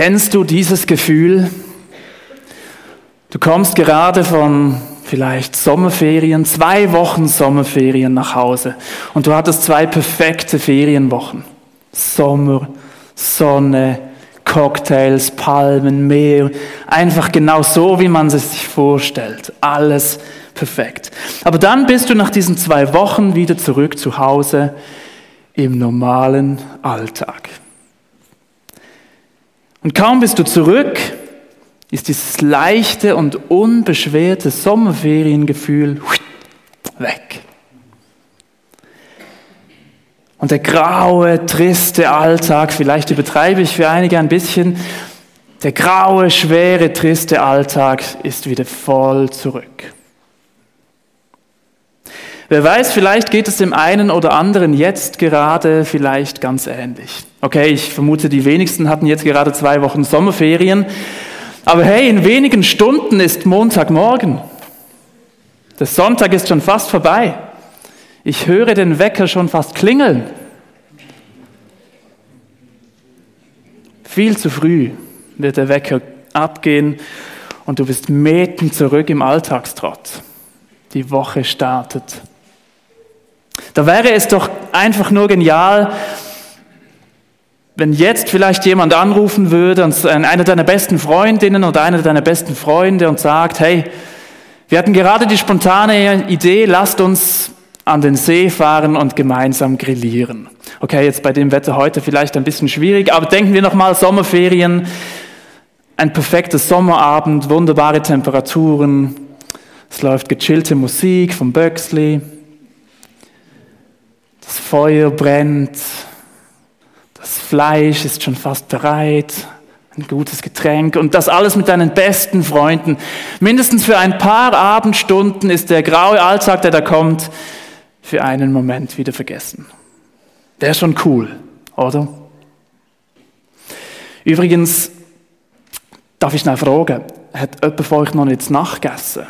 Kennst du dieses Gefühl? Du kommst gerade von vielleicht Sommerferien, zwei Wochen Sommerferien nach Hause und du hattest zwei perfekte Ferienwochen. Sommer, Sonne, Cocktails, Palmen, Meer, einfach genau so, wie man es sich vorstellt. Alles perfekt. Aber dann bist du nach diesen zwei Wochen wieder zurück zu Hause im normalen Alltag. Und kaum bist du zurück, ist dieses leichte und unbeschwerte Sommerferiengefühl weg. Und der graue, triste Alltag, vielleicht übertreibe ich für einige ein bisschen, der graue, schwere, triste Alltag ist wieder voll zurück. Wer weiß, vielleicht geht es dem einen oder anderen jetzt gerade vielleicht ganz ähnlich. Okay, ich vermute, die wenigsten hatten jetzt gerade zwei Wochen Sommerferien. Aber hey, in wenigen Stunden ist Montagmorgen. Der Sonntag ist schon fast vorbei. Ich höre den Wecker schon fast klingeln. Viel zu früh wird der Wecker abgehen und du bist mitten zurück im Alltagstrott. Die Woche startet. Da wäre es doch einfach nur genial, wenn jetzt vielleicht jemand anrufen würde und einer deiner besten Freundinnen oder einer deiner besten Freunde und sagt, hey, wir hatten gerade die spontane Idee, lasst uns an den See fahren und gemeinsam grillieren. Okay, jetzt bei dem Wetter heute vielleicht ein bisschen schwierig, aber denken wir nochmal Sommerferien, ein perfekter Sommerabend, wunderbare Temperaturen, es läuft gechillte Musik vom Böxley, das Feuer brennt, das Fleisch ist schon fast bereit, ein gutes Getränk und das alles mit deinen besten Freunden. Mindestens für ein paar Abendstunden ist der graue Alltag, der da kommt, für einen Moment wieder vergessen. Der ist schon cool, oder? Übrigens, darf ich schnell fragen, hat jemand von euch noch nicht nachgegessen?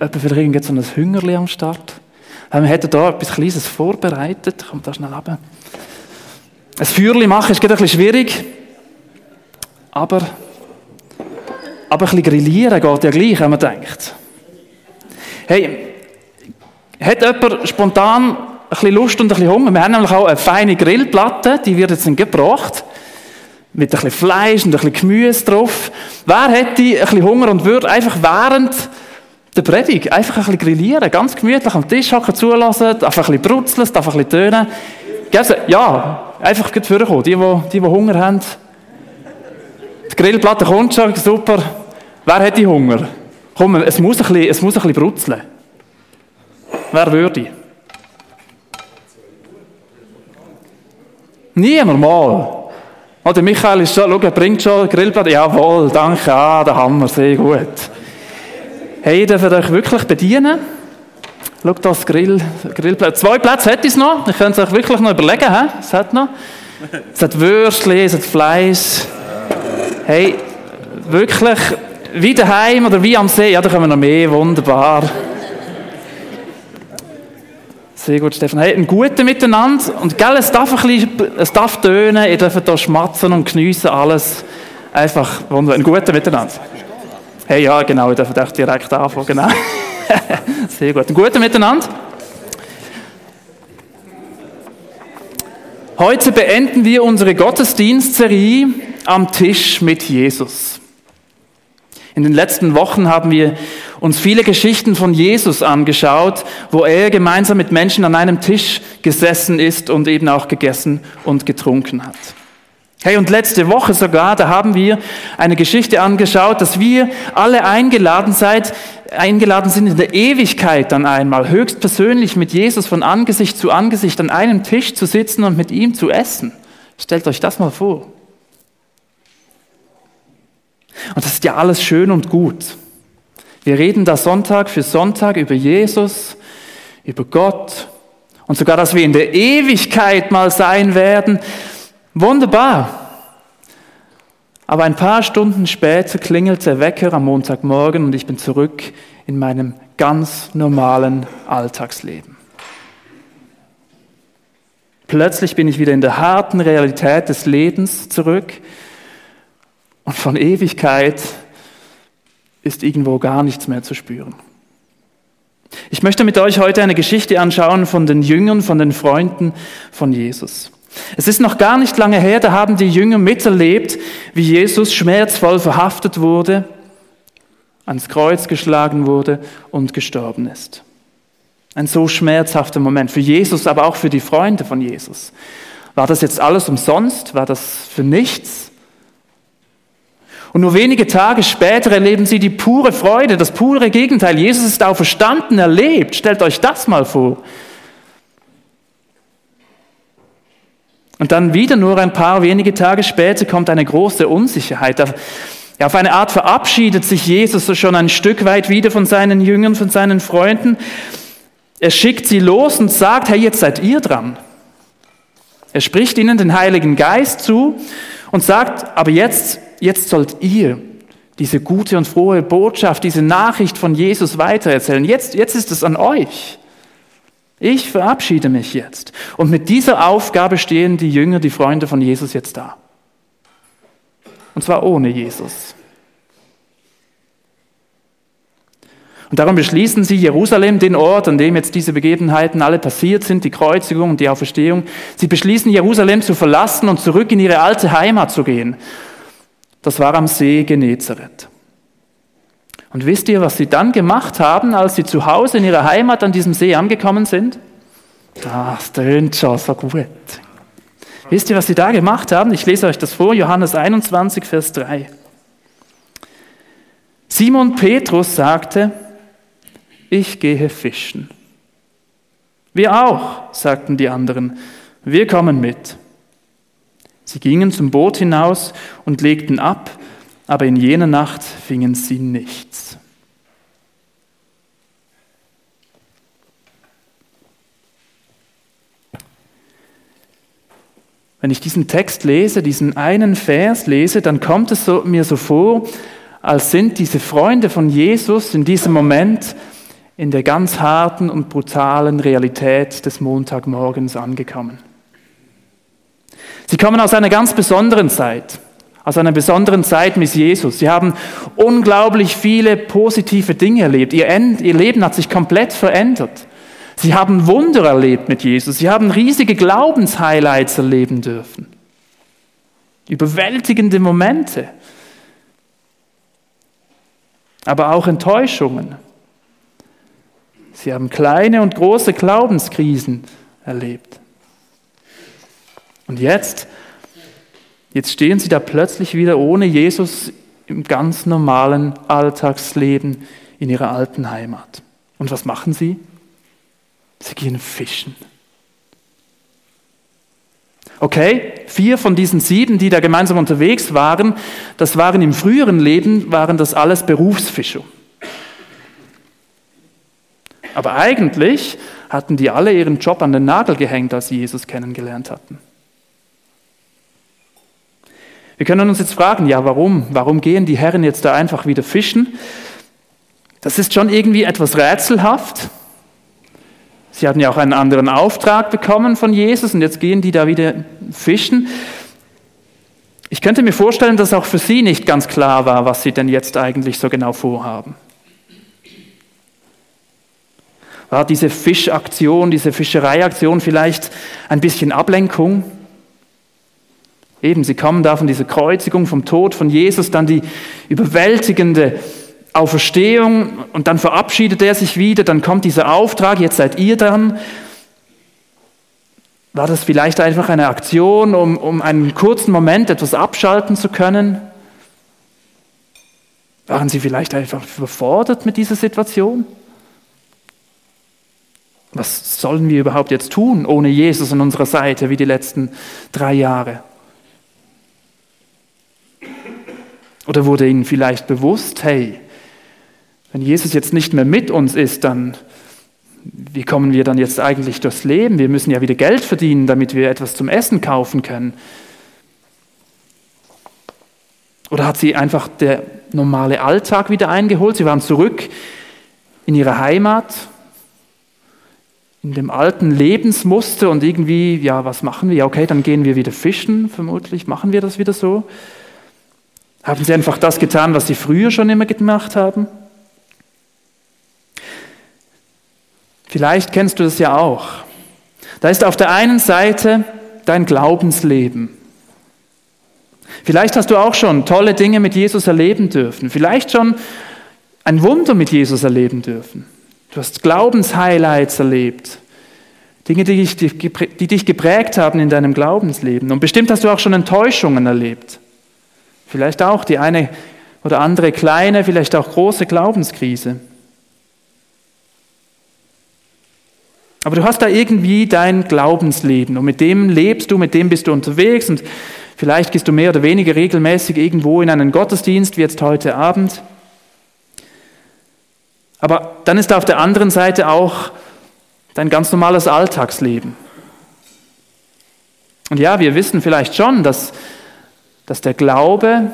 Hat jemand vielleicht so ein Hüngerli am Start? Wir hätten da etwas Kleines vorbereitet. Kommt da schnell runter. Ein Feuerchen machen ist ein bisschen schwierig. Aber, aber ein bisschen grillieren geht ja gleich, wenn man denkt. Hey, hat jemand spontan ein bisschen Lust und ein bisschen Hunger? Wir haben nämlich auch eine feine Grillplatte, die wird jetzt gebracht. Mit ein bisschen Fleisch und ein bisschen Gemüse drauf. Wer hätte ein bisschen Hunger und würde einfach während der Predigt einfach ein bisschen grillieren, ganz gemütlich am Tisch hocken, zulassen, darf ein bisschen brutzeln, darf ein bisschen tönen. Ja, einfach gut vorkommen. Die, die, die, Hunger haben. Die Grillplatte kommt schon, super. Wer hat die Hunger? Komm, es muss ein bisschen, es muss ein bisschen brutzeln. Wer würde? Niemand mal. Der Michael ist schon, schau, er bringt schon Grillplatte. Jawohl, danke, ah, der Hammer, sehr gut. Hey, ihr dürft euch wirklich bedienen. Schaut das Grill, Grillplatz. Zwei Plätze hätte es noch. Ich könnte es euch wirklich noch überlegen. He? Es hat noch. Es hat Würstchen, es hat Fleisch. Hey, wirklich, wie daheim oder wie am See. Ja, da kommen noch mehr. Wunderbar. Sehr gut, Stefan. Hey, ein guten Miteinander. Und gell, es darf ein bisschen, es darf tönen. Ihr dürft hier schmatzen und geniessen alles. Einfach wunderbar. Ein guten Miteinander. Hey, ja, genau, ich darf auch direkt anfangen, genau. Sehr gut. Ein guter Miteinander. Heute beenden wir unsere Gottesdienstserie am Tisch mit Jesus. In den letzten Wochen haben wir uns viele Geschichten von Jesus angeschaut, wo er gemeinsam mit Menschen an einem Tisch gesessen ist und eben auch gegessen und getrunken hat. Hey, und letzte Woche sogar, da haben wir eine Geschichte angeschaut, dass wir alle eingeladen seid, eingeladen sind in der Ewigkeit dann einmal, höchstpersönlich mit Jesus von Angesicht zu Angesicht an einem Tisch zu sitzen und mit ihm zu essen. Stellt euch das mal vor. Und das ist ja alles schön und gut. Wir reden da Sonntag für Sonntag über Jesus, über Gott und sogar, dass wir in der Ewigkeit mal sein werden. Wunderbar. Aber ein paar Stunden später klingelt der Wecker am Montagmorgen und ich bin zurück in meinem ganz normalen Alltagsleben. Plötzlich bin ich wieder in der harten Realität des Lebens zurück Und von Ewigkeit ist irgendwo gar nichts mehr zu spüren. Ich möchte mit euch heute eine Geschichte anschauen von den Jüngern, von den Freunden von Jesus. Es ist noch gar nicht lange her, da haben die Jünger miterlebt, wie Jesus schmerzvoll verhaftet wurde, ans Kreuz geschlagen wurde und gestorben ist. Ein so schmerzhafter Moment für Jesus, aber auch für die Freunde von Jesus. War das jetzt alles umsonst? War das für nichts? Und nur wenige Tage später erleben sie die pure Freude, das pure Gegenteil. Jesus ist auferstanden, erlebt. Stellt euch das mal vor. Und dann wieder nur ein paar wenige Tage später kommt eine große Unsicherheit. Auf eine Art verabschiedet sich Jesus schon ein Stück weit wieder von seinen Jüngern, von seinen Freunden. Er schickt sie los und sagt, hey, jetzt seid ihr dran. Er spricht ihnen den Heiligen Geist zu und sagt, aber jetzt, jetzt sollt ihr diese gute und frohe Botschaft, diese Nachricht von Jesus weitererzählen. Jetzt, jetzt ist es an euch. Ich verabschiede mich jetzt. Und mit dieser Aufgabe stehen die Jünger, die Freunde von Jesus jetzt da. Und zwar ohne Jesus. Und darum beschließen sie Jerusalem, den Ort, an dem jetzt diese Begebenheiten alle passiert sind, die Kreuzigung und die Auferstehung. Sie beschließen Jerusalem zu verlassen und zurück in ihre alte Heimat zu gehen. Das war am See Genezareth. Und wisst ihr, was sie dann gemacht haben, als sie zu Hause in ihrer Heimat an diesem See angekommen sind? Das tönt schon so gut. Wisst ihr, was sie da gemacht haben? Ich lese euch das vor, Johannes 21, Vers 3. Simon Petrus sagte, ich gehe fischen. Wir auch, sagten die anderen, wir kommen mit. Sie gingen zum Boot hinaus und legten ab, aber in jener Nacht fingen sie nichts. Wenn ich diesen Text lese, diesen einen Vers lese, dann kommt es so, mir so vor, als sind diese Freunde von Jesus in diesem Moment in der ganz harten und brutalen Realität des Montagmorgens angekommen. Sie kommen aus einer ganz besonderen Zeit aus einer besonderen Zeit mit Jesus. Sie haben unglaublich viele positive Dinge erlebt. Ihr, End, ihr Leben hat sich komplett verändert. Sie haben Wunder erlebt mit Jesus. Sie haben riesige Glaubenshighlights erleben dürfen. Überwältigende Momente. Aber auch Enttäuschungen. Sie haben kleine und große Glaubenskrisen erlebt. Und jetzt Jetzt stehen sie da plötzlich wieder ohne Jesus im ganz normalen Alltagsleben in ihrer alten Heimat. Und was machen sie? Sie gehen fischen. Okay, vier von diesen sieben, die da gemeinsam unterwegs waren, das waren im früheren Leben, waren das alles Berufsfischer. Aber eigentlich hatten die alle ihren Job an den Nagel gehängt, als sie Jesus kennengelernt hatten. Wir können uns jetzt fragen, ja, warum? Warum gehen die Herren jetzt da einfach wieder fischen? Das ist schon irgendwie etwas rätselhaft. Sie hatten ja auch einen anderen Auftrag bekommen von Jesus und jetzt gehen die da wieder fischen. Ich könnte mir vorstellen, dass auch für sie nicht ganz klar war, was sie denn jetzt eigentlich so genau vorhaben. War diese Fischaktion, diese Fischereiaktion vielleicht ein bisschen Ablenkung? Eben, sie kommen da von dieser Kreuzigung, vom Tod von Jesus, dann die überwältigende Auferstehung und dann verabschiedet er sich wieder, dann kommt dieser Auftrag, jetzt seid ihr dran. War das vielleicht einfach eine Aktion, um, um einen kurzen Moment etwas abschalten zu können? Waren sie vielleicht einfach überfordert mit dieser Situation? Was sollen wir überhaupt jetzt tun ohne Jesus an unserer Seite wie die letzten drei Jahre? Oder wurde ihnen vielleicht bewusst, hey, wenn Jesus jetzt nicht mehr mit uns ist, dann wie kommen wir dann jetzt eigentlich durchs Leben? Wir müssen ja wieder Geld verdienen, damit wir etwas zum Essen kaufen können. Oder hat sie einfach der normale Alltag wieder eingeholt? Sie waren zurück in ihre Heimat, in dem alten Lebensmuster und irgendwie, ja, was machen wir? Ja, okay, dann gehen wir wieder fischen, vermutlich machen wir das wieder so. Haben sie einfach das getan, was sie früher schon immer gemacht haben? Vielleicht kennst du das ja auch. Da ist auf der einen Seite dein Glaubensleben. Vielleicht hast du auch schon tolle Dinge mit Jesus erleben dürfen. Vielleicht schon ein Wunder mit Jesus erleben dürfen. Du hast Glaubenshighlights erlebt. Dinge, die dich, die dich geprägt haben in deinem Glaubensleben. Und bestimmt hast du auch schon Enttäuschungen erlebt. Vielleicht auch die eine oder andere kleine, vielleicht auch große Glaubenskrise. Aber du hast da irgendwie dein Glaubensleben und mit dem lebst du, mit dem bist du unterwegs und vielleicht gehst du mehr oder weniger regelmäßig irgendwo in einen Gottesdienst, wie jetzt heute Abend. Aber dann ist da auf der anderen Seite auch dein ganz normales Alltagsleben. Und ja, wir wissen vielleicht schon, dass, dass der Glaube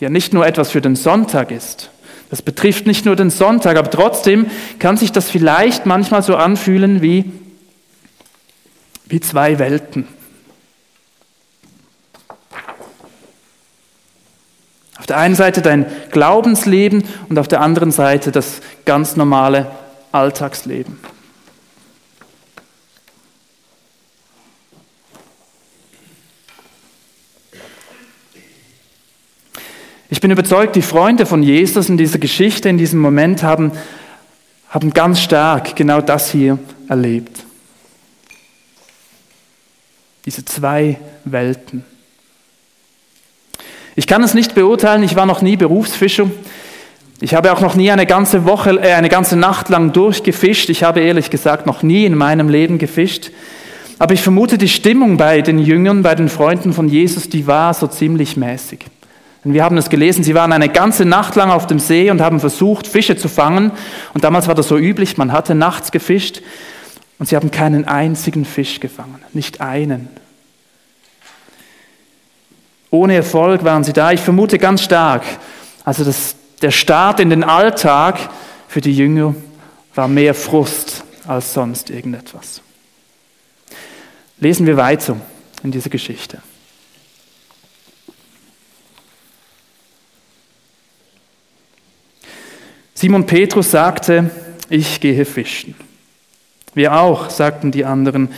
ja nicht nur etwas für den Sonntag ist, das betrifft nicht nur den Sonntag, aber trotzdem kann sich das vielleicht manchmal so anfühlen wie, wie zwei Welten. Auf der einen Seite dein Glaubensleben und auf der anderen Seite das ganz normale Alltagsleben. Ich bin überzeugt, die Freunde von Jesus in dieser Geschichte, in diesem Moment haben, haben ganz stark genau das hier erlebt. Diese zwei Welten. Ich kann es nicht beurteilen, ich war noch nie Berufsfischer. Ich habe auch noch nie eine ganze Woche, äh, eine ganze Nacht lang durchgefischt. Ich habe ehrlich gesagt noch nie in meinem Leben gefischt. Aber ich vermute, die Stimmung bei den Jüngern, bei den Freunden von Jesus, die war so ziemlich mäßig. Und wir haben es gelesen, sie waren eine ganze Nacht lang auf dem See und haben versucht, Fische zu fangen. Und damals war das so üblich, man hatte nachts gefischt und sie haben keinen einzigen Fisch gefangen, nicht einen. Ohne Erfolg waren sie da. Ich vermute ganz stark, also das, der Start in den Alltag für die Jünger war mehr Frust als sonst irgendetwas. Lesen wir weiter in dieser Geschichte. Simon Petrus sagte, ich gehe fischen. Wir auch, sagten die anderen,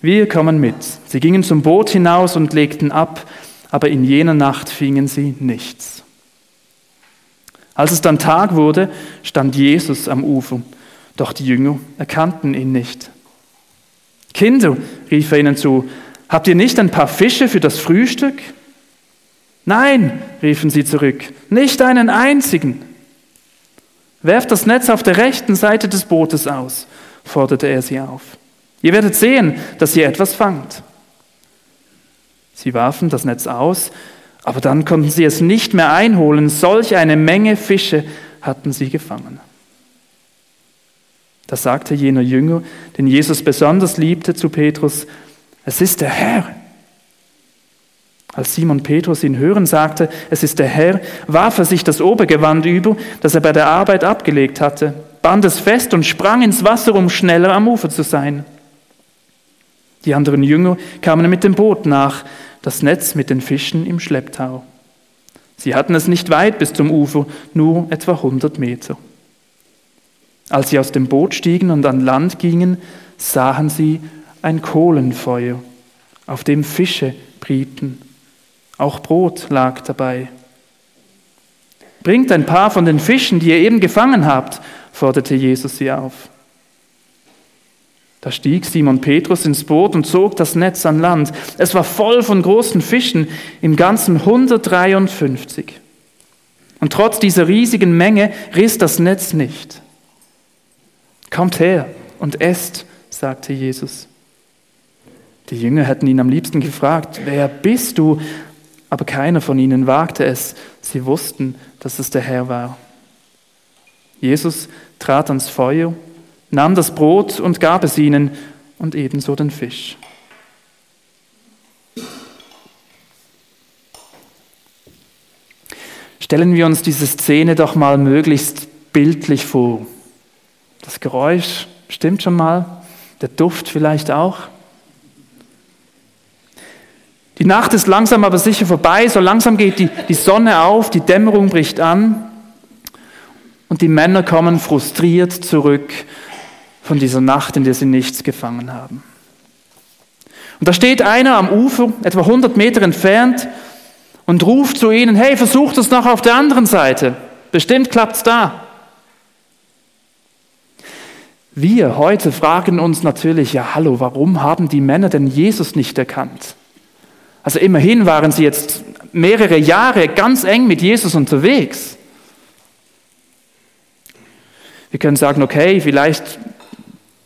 wir kommen mit. Sie gingen zum Boot hinaus und legten ab, aber in jener Nacht fingen sie nichts. Als es dann Tag wurde, stand Jesus am Ufer, doch die Jünger erkannten ihn nicht. Kinder, rief er ihnen zu, habt ihr nicht ein paar Fische für das Frühstück? Nein, riefen sie zurück, nicht einen einzigen. Werft das Netz auf der rechten Seite des Bootes aus, forderte er sie auf. Ihr werdet sehen, dass ihr etwas fangt. Sie warfen das Netz aus, aber dann konnten sie es nicht mehr einholen. Solch eine Menge Fische hatten sie gefangen. Da sagte jener Jünger, den Jesus besonders liebte, zu Petrus, es ist der Herr. Als Simon Petrus ihn hören sagte, es ist der Herr, warf er sich das Obergewand über, das er bei der Arbeit abgelegt hatte, band es fest und sprang ins Wasser, um schneller am Ufer zu sein. Die anderen Jünger kamen mit dem Boot nach, das Netz mit den Fischen im Schlepptau. Sie hatten es nicht weit bis zum Ufer, nur etwa 100 Meter. Als sie aus dem Boot stiegen und an Land gingen, sahen sie ein Kohlenfeuer, auf dem Fische brieten auch Brot lag dabei. Bringt ein paar von den Fischen, die ihr eben gefangen habt, forderte Jesus sie auf. Da stieg Simon Petrus ins Boot und zog das Netz an Land. Es war voll von großen Fischen, im Ganzen 153. Und trotz dieser riesigen Menge riss das Netz nicht. Kommt her und esst, sagte Jesus. Die Jünger hätten ihn am liebsten gefragt, wer bist du? Aber keiner von ihnen wagte es. Sie wussten, dass es der Herr war. Jesus trat ans Feuer, nahm das Brot und gab es ihnen und ebenso den Fisch. Stellen wir uns diese Szene doch mal möglichst bildlich vor. Das Geräusch stimmt schon mal, der Duft vielleicht auch. Die Nacht ist langsam aber sicher vorbei, so langsam geht die, die Sonne auf, die Dämmerung bricht an und die Männer kommen frustriert zurück von dieser Nacht, in der sie nichts gefangen haben. Und da steht einer am Ufer, etwa 100 Meter entfernt, und ruft zu ihnen, hey, versucht es noch auf der anderen Seite. Bestimmt klappt's da. Wir heute fragen uns natürlich, ja, hallo, warum haben die Männer denn Jesus nicht erkannt? Also immerhin waren sie jetzt mehrere Jahre ganz eng mit Jesus unterwegs. Wir können sagen, okay, vielleicht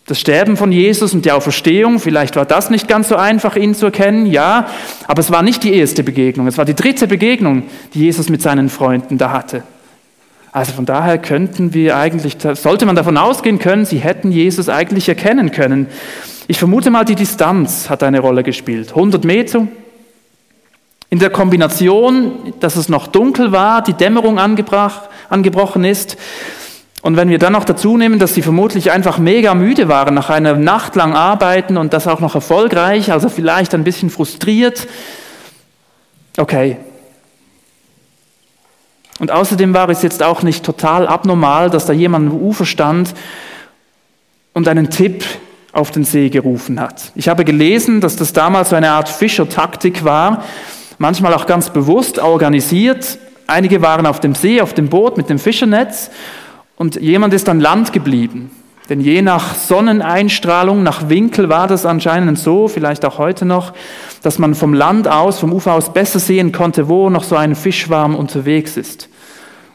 das Sterben von Jesus und die Auferstehung, vielleicht war das nicht ganz so einfach, ihn zu erkennen, ja, aber es war nicht die erste Begegnung, es war die dritte Begegnung, die Jesus mit seinen Freunden da hatte. Also von daher könnten wir eigentlich, sollte man davon ausgehen können, sie hätten Jesus eigentlich erkennen können. Ich vermute mal, die Distanz hat eine Rolle gespielt. 100 Meter. In der Kombination, dass es noch dunkel war, die Dämmerung angebrochen ist, und wenn wir dann noch dazu nehmen, dass sie vermutlich einfach mega müde waren nach einer Nacht lang Arbeiten und das auch noch erfolgreich, also vielleicht ein bisschen frustriert, okay. Und außerdem war es jetzt auch nicht total abnormal, dass da jemand am Ufer stand und einen Tipp auf den See gerufen hat. Ich habe gelesen, dass das damals so eine Art Fischertaktik war, manchmal auch ganz bewusst organisiert. Einige waren auf dem See, auf dem Boot mit dem Fischernetz und jemand ist an Land geblieben. Denn je nach Sonneneinstrahlung, nach Winkel war das anscheinend so, vielleicht auch heute noch, dass man vom Land aus, vom Ufer aus besser sehen konnte, wo noch so ein Fischwarm unterwegs ist.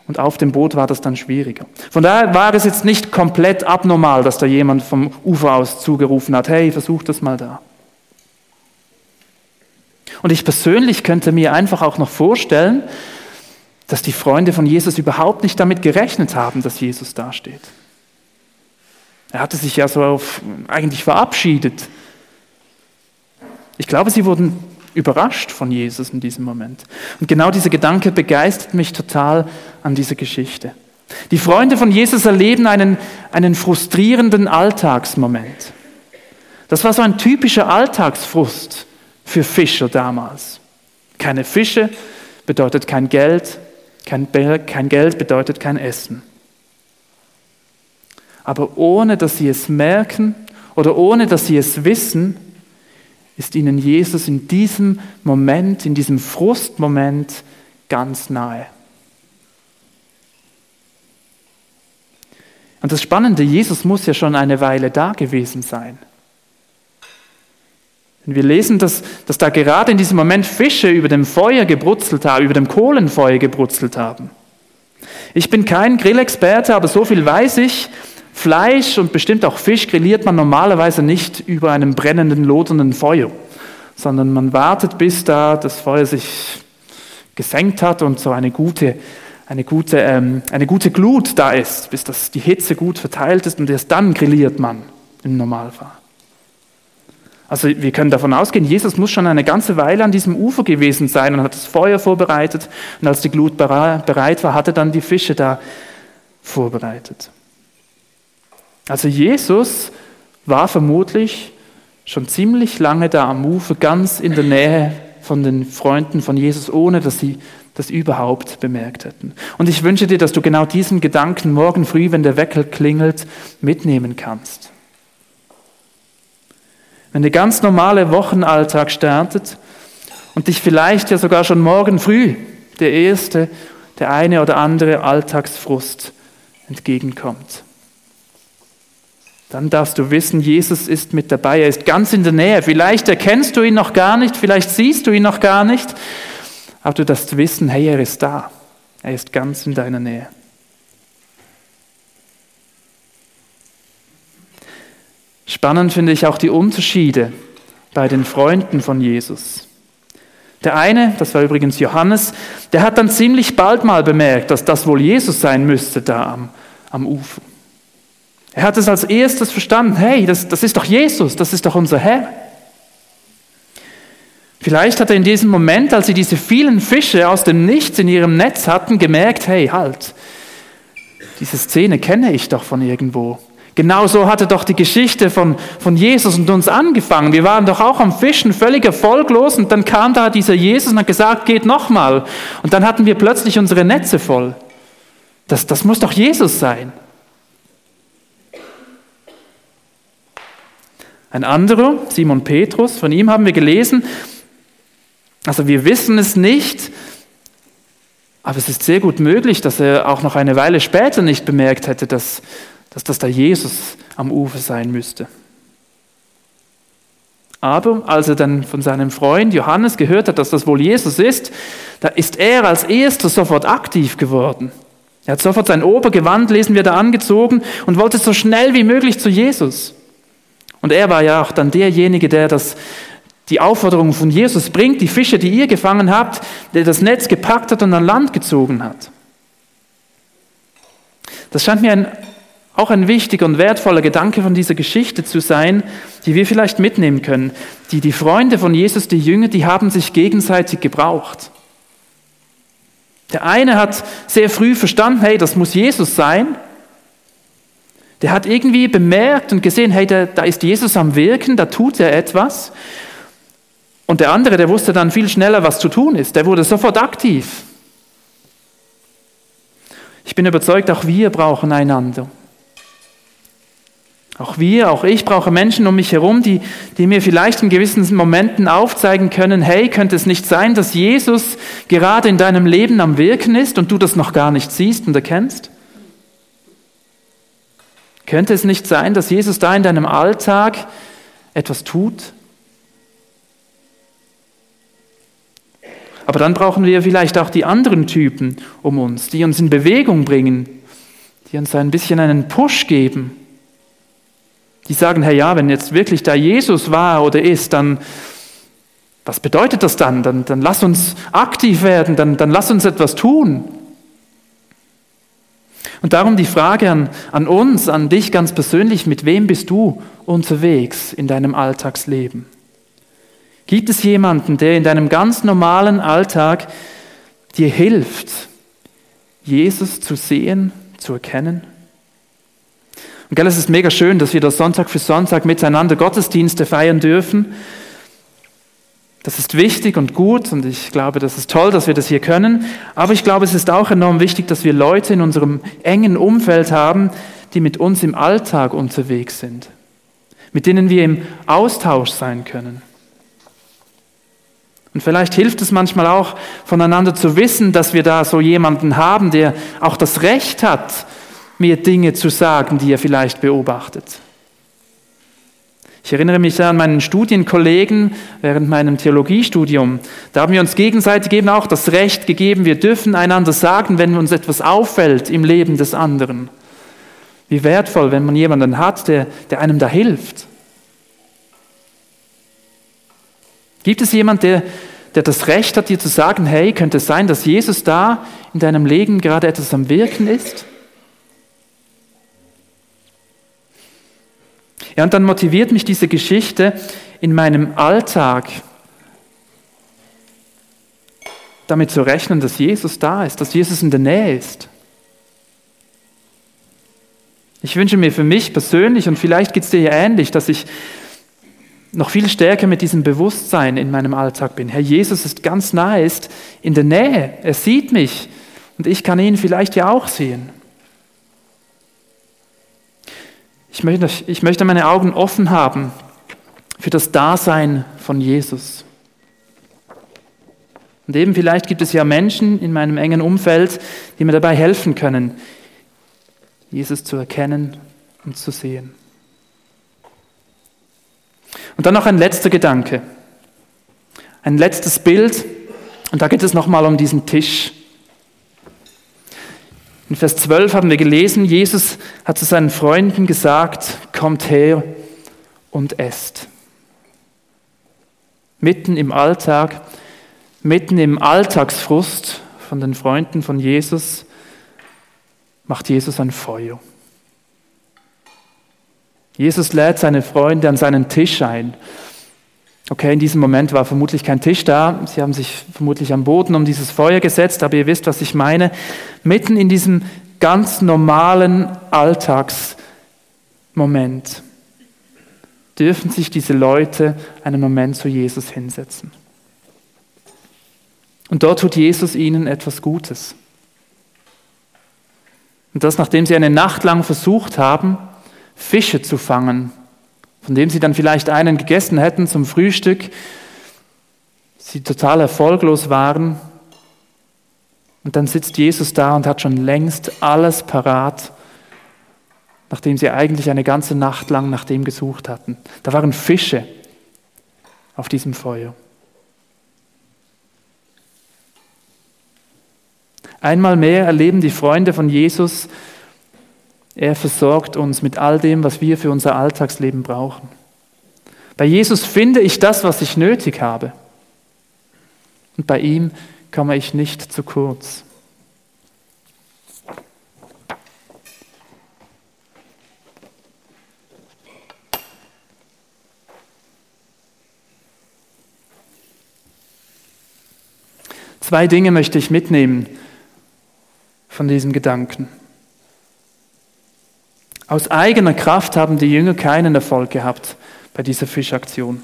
Und auf dem Boot war das dann schwieriger. Von daher war es jetzt nicht komplett abnormal, dass da jemand vom Ufer aus zugerufen hat, hey, versuch das mal da. Und ich persönlich könnte mir einfach auch noch vorstellen, dass die Freunde von Jesus überhaupt nicht damit gerechnet haben, dass Jesus dasteht. Er hatte sich ja so auf, eigentlich verabschiedet. Ich glaube, sie wurden überrascht von Jesus in diesem Moment. Und genau dieser Gedanke begeistert mich total an dieser Geschichte. Die Freunde von Jesus erleben einen, einen frustrierenden Alltagsmoment. Das war so ein typischer Alltagsfrust für Fischer damals. Keine Fische bedeutet kein Geld, kein, kein Geld bedeutet kein Essen. Aber ohne dass sie es merken oder ohne dass sie es wissen, ist ihnen Jesus in diesem Moment, in diesem Frustmoment ganz nahe. Und das Spannende, Jesus muss ja schon eine Weile da gewesen sein. Und wir lesen, dass, dass da gerade in diesem Moment Fische über dem Feuer gebrutzelt haben, über dem Kohlenfeuer gebrutzelt haben. Ich bin kein Grillexperte, aber so viel weiß ich. Fleisch und bestimmt auch Fisch grilliert man normalerweise nicht über einem brennenden, lodernden Feuer, sondern man wartet, bis da das Feuer sich gesenkt hat und so eine gute, eine gute, ähm, eine gute Glut da ist, bis das, die Hitze gut verteilt ist und erst dann grilliert man im Normalfall. Also wir können davon ausgehen, Jesus muss schon eine ganze Weile an diesem Ufer gewesen sein und hat das Feuer vorbereitet. Und als die Glut bereit war, hat er dann die Fische da vorbereitet. Also Jesus war vermutlich schon ziemlich lange da am Ufer, ganz in der Nähe von den Freunden von Jesus, ohne dass sie das überhaupt bemerkt hätten. Und ich wünsche dir, dass du genau diesen Gedanken morgen früh, wenn der Wecker klingelt, mitnehmen kannst. Wenn der ganz normale Wochenalltag startet und dich vielleicht ja sogar schon morgen früh der erste, der eine oder andere Alltagsfrust entgegenkommt. Dann darfst du wissen, Jesus ist mit dabei, er ist ganz in der Nähe. Vielleicht erkennst du ihn noch gar nicht, vielleicht siehst du ihn noch gar nicht, aber du darfst wissen, hey, er ist da. Er ist ganz in deiner Nähe. Spannend finde ich auch die Unterschiede bei den Freunden von Jesus. Der eine, das war übrigens Johannes, der hat dann ziemlich bald mal bemerkt, dass das wohl Jesus sein müsste da am, am Ufer. Er hat es als erstes verstanden, hey, das, das ist doch Jesus, das ist doch unser Herr. Vielleicht hat er in diesem Moment, als sie diese vielen Fische aus dem Nichts in ihrem Netz hatten, gemerkt, hey, halt, diese Szene kenne ich doch von irgendwo. Genauso hatte doch die Geschichte von, von Jesus und uns angefangen. Wir waren doch auch am Fischen, völlig erfolglos und dann kam da dieser Jesus und hat gesagt, geht nochmal. Und dann hatten wir plötzlich unsere Netze voll. Das, das muss doch Jesus sein. Ein anderer, Simon Petrus, von ihm haben wir gelesen, also wir wissen es nicht, aber es ist sehr gut möglich, dass er auch noch eine Weile später nicht bemerkt hätte, dass, dass das da Jesus am Ufer sein müsste. Aber als er dann von seinem Freund Johannes gehört hat, dass das wohl Jesus ist, da ist er als erster sofort aktiv geworden. Er hat sofort sein Obergewand, lesen wir da, angezogen und wollte so schnell wie möglich zu Jesus. Und er war ja auch dann derjenige, der das, die Aufforderung von Jesus bringt, die Fische, die ihr gefangen habt, der das Netz gepackt hat und an Land gezogen hat. Das scheint mir ein, auch ein wichtiger und wertvoller Gedanke von dieser Geschichte zu sein, die wir vielleicht mitnehmen können. Die, die Freunde von Jesus, die Jünger, die haben sich gegenseitig gebraucht. Der eine hat sehr früh verstanden, hey, das muss Jesus sein. Der hat irgendwie bemerkt und gesehen, hey, da, da ist Jesus am Wirken, da tut er etwas. Und der andere, der wusste dann viel schneller, was zu tun ist. Der wurde sofort aktiv. Ich bin überzeugt, auch wir brauchen einander. Auch wir, auch ich brauche Menschen um mich herum, die, die mir vielleicht in gewissen Momenten aufzeigen können, hey, könnte es nicht sein, dass Jesus gerade in deinem Leben am Wirken ist und du das noch gar nicht siehst und erkennst? Könnte es nicht sein, dass Jesus da in deinem Alltag etwas tut? Aber dann brauchen wir vielleicht auch die anderen Typen um uns, die uns in Bewegung bringen, die uns ein bisschen einen Push geben. Die sagen, hey ja, wenn jetzt wirklich da Jesus war oder ist, dann was bedeutet das dann? Dann, dann lass uns aktiv werden, dann, dann lass uns etwas tun. Und darum die Frage an, an uns, an dich ganz persönlich, mit wem bist du unterwegs in deinem Alltagsleben? Gibt es jemanden, der in deinem ganz normalen Alltag dir hilft, Jesus zu sehen, zu erkennen? Gell, es ist mega schön, dass wir das Sonntag für Sonntag miteinander Gottesdienste feiern dürfen. Das ist wichtig und gut und ich glaube, das ist toll, dass wir das hier können. Aber ich glaube, es ist auch enorm wichtig, dass wir Leute in unserem engen Umfeld haben, die mit uns im Alltag unterwegs sind, mit denen wir im Austausch sein können. Und vielleicht hilft es manchmal auch, voneinander zu wissen, dass wir da so jemanden haben, der auch das Recht hat, mir Dinge zu sagen, die er vielleicht beobachtet. Ich erinnere mich an meinen Studienkollegen während meinem Theologiestudium. Da haben wir uns gegenseitig eben auch das Recht gegeben, wir dürfen einander sagen, wenn uns etwas auffällt im Leben des anderen. Wie wertvoll, wenn man jemanden hat, der, der einem da hilft. Gibt es jemanden, der, der das Recht hat, dir zu sagen, hey, könnte es sein, dass Jesus da in deinem Leben gerade etwas am Wirken ist? Ja, und dann motiviert mich diese Geschichte in meinem Alltag, damit zu rechnen, dass Jesus da ist, dass Jesus in der Nähe ist. Ich wünsche mir für mich persönlich, und vielleicht geht es dir ja ähnlich, dass ich noch viel stärker mit diesem Bewusstsein in meinem Alltag bin. Herr Jesus ist ganz nahe, ist in der Nähe, er sieht mich und ich kann ihn vielleicht ja auch sehen. Ich möchte, ich möchte meine Augen offen haben für das Dasein von Jesus. Und eben vielleicht gibt es ja Menschen in meinem engen Umfeld, die mir dabei helfen können, Jesus zu erkennen und zu sehen. Und dann noch ein letzter Gedanke, ein letztes Bild. Und da geht es nochmal um diesen Tisch. In Vers 12 haben wir gelesen, Jesus hat zu seinen Freunden gesagt, kommt her und esst. Mitten im Alltag, mitten im Alltagsfrust von den Freunden von Jesus, macht Jesus ein Feuer. Jesus lädt seine Freunde an seinen Tisch ein. Okay, in diesem Moment war vermutlich kein Tisch da. Sie haben sich vermutlich am Boden um dieses Feuer gesetzt, aber ihr wisst, was ich meine. Mitten in diesem ganz normalen Alltagsgeschehen Moment dürfen sich diese Leute einen Moment zu Jesus hinsetzen. Und dort tut Jesus ihnen etwas Gutes. Und das, nachdem sie eine Nacht lang versucht haben, Fische zu fangen, von dem sie dann vielleicht einen gegessen hätten zum Frühstück, sie total erfolglos waren. Und dann sitzt Jesus da und hat schon längst alles parat, nachdem sie eigentlich eine ganze Nacht lang nach dem gesucht hatten. Da waren Fische auf diesem Feuer. Einmal mehr erleben die Freunde von Jesus, er versorgt uns mit all dem, was wir für unser Alltagsleben brauchen. Bei Jesus finde ich das, was ich nötig habe. Und bei ihm komme ich nicht zu kurz. Zwei Dinge möchte ich mitnehmen von diesem Gedanken. Aus eigener Kraft haben die Jünger keinen Erfolg gehabt bei dieser Fischaktion.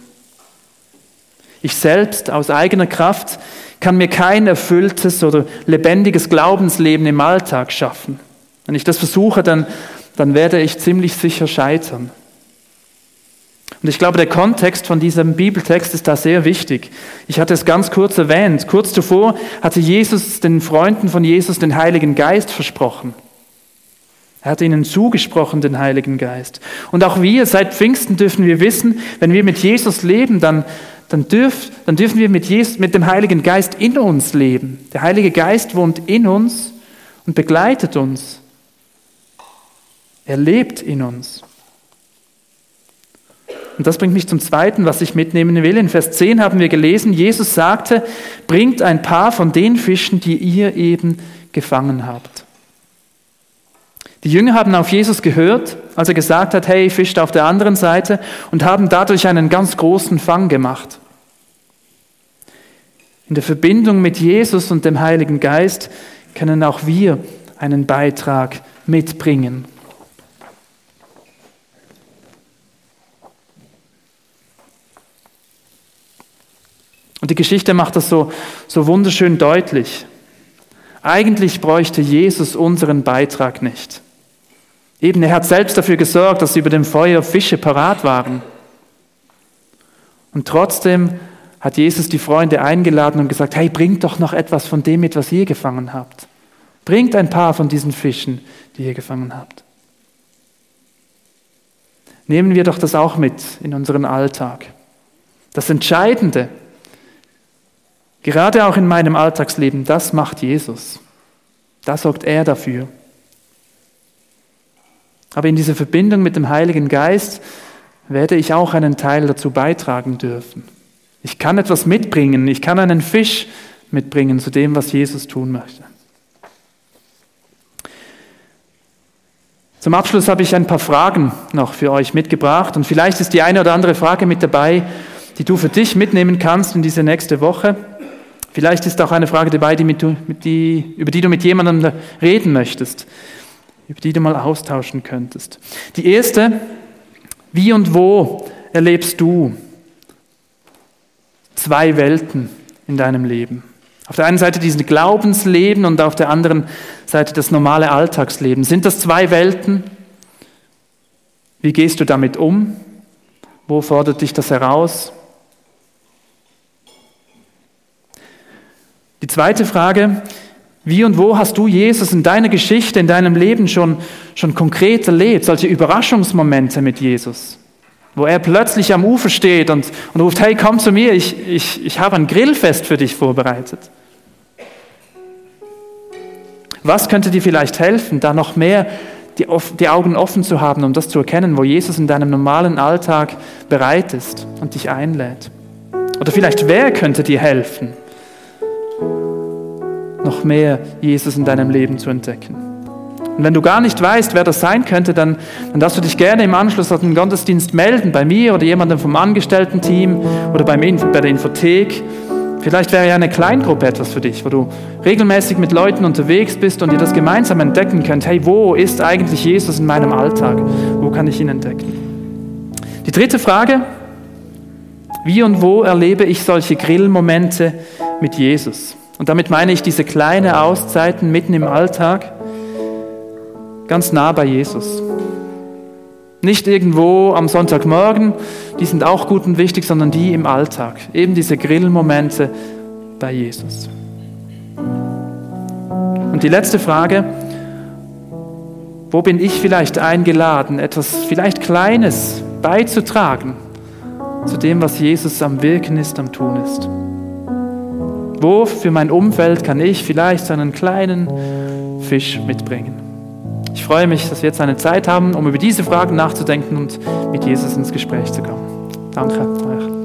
Ich selbst aus eigener Kraft kann mir kein erfülltes oder lebendiges Glaubensleben im Alltag schaffen. Wenn ich das versuche, dann, dann werde ich ziemlich sicher scheitern. Und ich glaube, der Kontext von diesem Bibeltext ist da sehr wichtig. Ich hatte es ganz kurz erwähnt. Kurz zuvor hatte Jesus den Freunden von Jesus den Heiligen Geist versprochen. Er hat ihnen zugesprochen, den Heiligen Geist. Und auch wir, seit Pfingsten dürfen wir wissen, wenn wir mit Jesus leben, dann, dann, dürf, dann dürfen wir mit, Jesus, mit dem Heiligen Geist in uns leben. Der Heilige Geist wohnt in uns und begleitet uns. Er lebt in uns. Und das bringt mich zum Zweiten, was ich mitnehmen will. In Vers 10 haben wir gelesen, Jesus sagte, bringt ein paar von den Fischen, die ihr eben gefangen habt. Die Jünger haben auf Jesus gehört, als er gesagt hat, hey, fischt auf der anderen Seite und haben dadurch einen ganz großen Fang gemacht. In der Verbindung mit Jesus und dem Heiligen Geist können auch wir einen Beitrag mitbringen. Und die Geschichte macht das so, so wunderschön deutlich. Eigentlich bräuchte Jesus unseren Beitrag nicht. Eben, er hat selbst dafür gesorgt, dass über dem Feuer Fische parat waren. Und trotzdem hat Jesus die Freunde eingeladen und gesagt, hey, bringt doch noch etwas von dem mit, was ihr gefangen habt. Bringt ein paar von diesen Fischen, die ihr gefangen habt. Nehmen wir doch das auch mit in unseren Alltag. Das Entscheidende Gerade auch in meinem Alltagsleben, das macht Jesus. Da sorgt er dafür. Aber in dieser Verbindung mit dem Heiligen Geist werde ich auch einen Teil dazu beitragen dürfen. Ich kann etwas mitbringen, ich kann einen Fisch mitbringen zu dem, was Jesus tun möchte. Zum Abschluss habe ich ein paar Fragen noch für euch mitgebracht und vielleicht ist die eine oder andere Frage mit dabei, die du für dich mitnehmen kannst in diese nächste Woche. Vielleicht ist auch eine Frage dabei, die mit, die, über die du mit jemandem reden möchtest, über die du mal austauschen könntest. Die erste, wie und wo erlebst du zwei Welten in deinem Leben? Auf der einen Seite diesen Glaubensleben und auf der anderen Seite das normale Alltagsleben. Sind das zwei Welten? Wie gehst du damit um? Wo fordert dich das heraus? Die zweite Frage, wie und wo hast du Jesus in deiner Geschichte, in deinem Leben schon, schon konkret erlebt, solche Überraschungsmomente mit Jesus, wo er plötzlich am Ufer steht und, und ruft, hey, komm zu mir, ich, ich, ich habe ein Grillfest für dich vorbereitet. Was könnte dir vielleicht helfen, da noch mehr die, die Augen offen zu haben, um das zu erkennen, wo Jesus in deinem normalen Alltag bereit ist und dich einlädt? Oder vielleicht wer könnte dir helfen? Noch mehr Jesus in deinem Leben zu entdecken. Und wenn du gar nicht weißt, wer das sein könnte, dann, dann darfst du dich gerne im Anschluss an den Gottesdienst melden, bei mir oder jemandem vom Angestellten-Team oder beim, bei der Infothek. Vielleicht wäre ja eine Kleingruppe etwas für dich, wo du regelmäßig mit Leuten unterwegs bist und ihr das gemeinsam entdecken könnt. Hey, wo ist eigentlich Jesus in meinem Alltag? Wo Wo kann ich ihn entdecken? Die dritte Frage, wie und wo erlebe ich solche Grillmomente mit Jesus? Und damit meine ich diese kleine Auszeiten mitten im Alltag, ganz nah bei Jesus. Nicht irgendwo am Sonntagmorgen, die sind auch gut und wichtig, sondern die im Alltag. Eben diese Grillmomente bei Jesus. Und die letzte Frage, wo bin ich vielleicht eingeladen, etwas vielleicht Kleines beizutragen zu dem, was Jesus am Wirken ist, am Tun ist? Wo für mein Umfeld kann ich vielleicht einen kleinen Fisch mitbringen? Ich freue mich, dass wir jetzt eine Zeit haben, um über diese Fragen nachzudenken und mit Jesus ins Gespräch zu kommen. Danke euch.